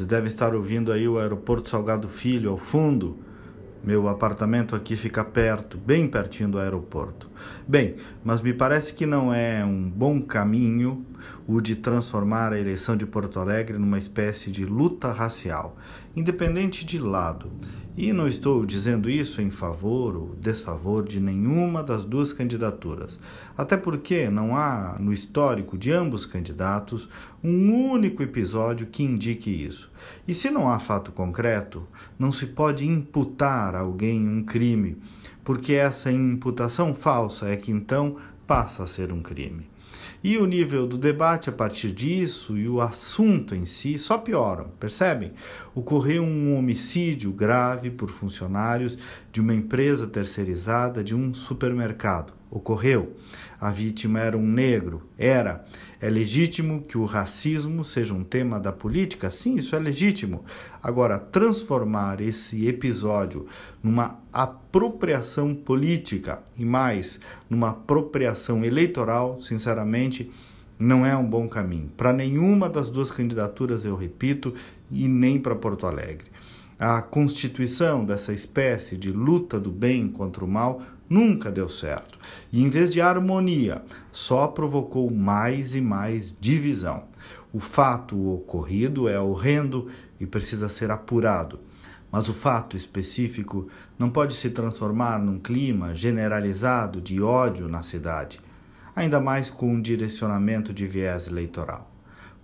Vocês devem estar ouvindo aí o aeroporto Salgado Filho ao fundo. Meu apartamento aqui fica perto, bem pertinho do aeroporto. Bem, mas me parece que não é um bom caminho o de transformar a eleição de Porto Alegre numa espécie de luta racial, independente de lado. E não estou dizendo isso em favor ou desfavor de nenhuma das duas candidaturas, até porque não há no histórico de ambos candidatos um único episódio que indique isso. E se não há fato concreto, não se pode imputar a alguém um crime, porque essa imputação falsa é que então passa a ser um crime. E o nível do debate a partir disso e o assunto em si só pioram, percebem? Ocorreu um homicídio grave por funcionários de uma empresa terceirizada de um supermercado. Ocorreu. A vítima era um negro. Era. É legítimo que o racismo seja um tema da política? Sim, isso é legítimo. Agora, transformar esse episódio numa apropriação política e mais numa apropriação eleitoral, sinceramente, não é um bom caminho. Para nenhuma das duas candidaturas, eu repito, e nem para Porto Alegre. A constituição dessa espécie de luta do bem contra o mal nunca deu certo. E em vez de harmonia, só provocou mais e mais divisão. O fato ocorrido é horrendo e precisa ser apurado. Mas o fato específico não pode se transformar num clima generalizado de ódio na cidade, ainda mais com um direcionamento de viés eleitoral.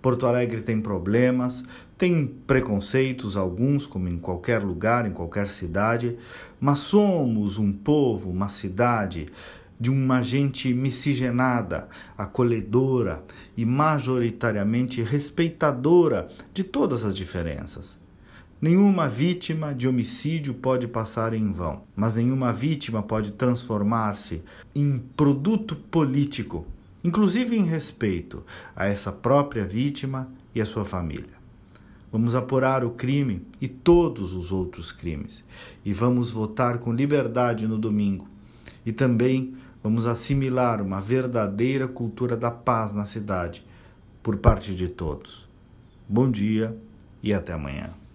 Porto Alegre tem problemas, tem preconceitos, alguns, como em qualquer lugar, em qualquer cidade, mas somos um povo, uma cidade de uma gente miscigenada, acolhedora e majoritariamente respeitadora de todas as diferenças. Nenhuma vítima de homicídio pode passar em vão, mas nenhuma vítima pode transformar-se em produto político inclusive em respeito a essa própria vítima e a sua família. Vamos apurar o crime e todos os outros crimes e vamos votar com liberdade no domingo. E também vamos assimilar uma verdadeira cultura da paz na cidade por parte de todos. Bom dia e até amanhã.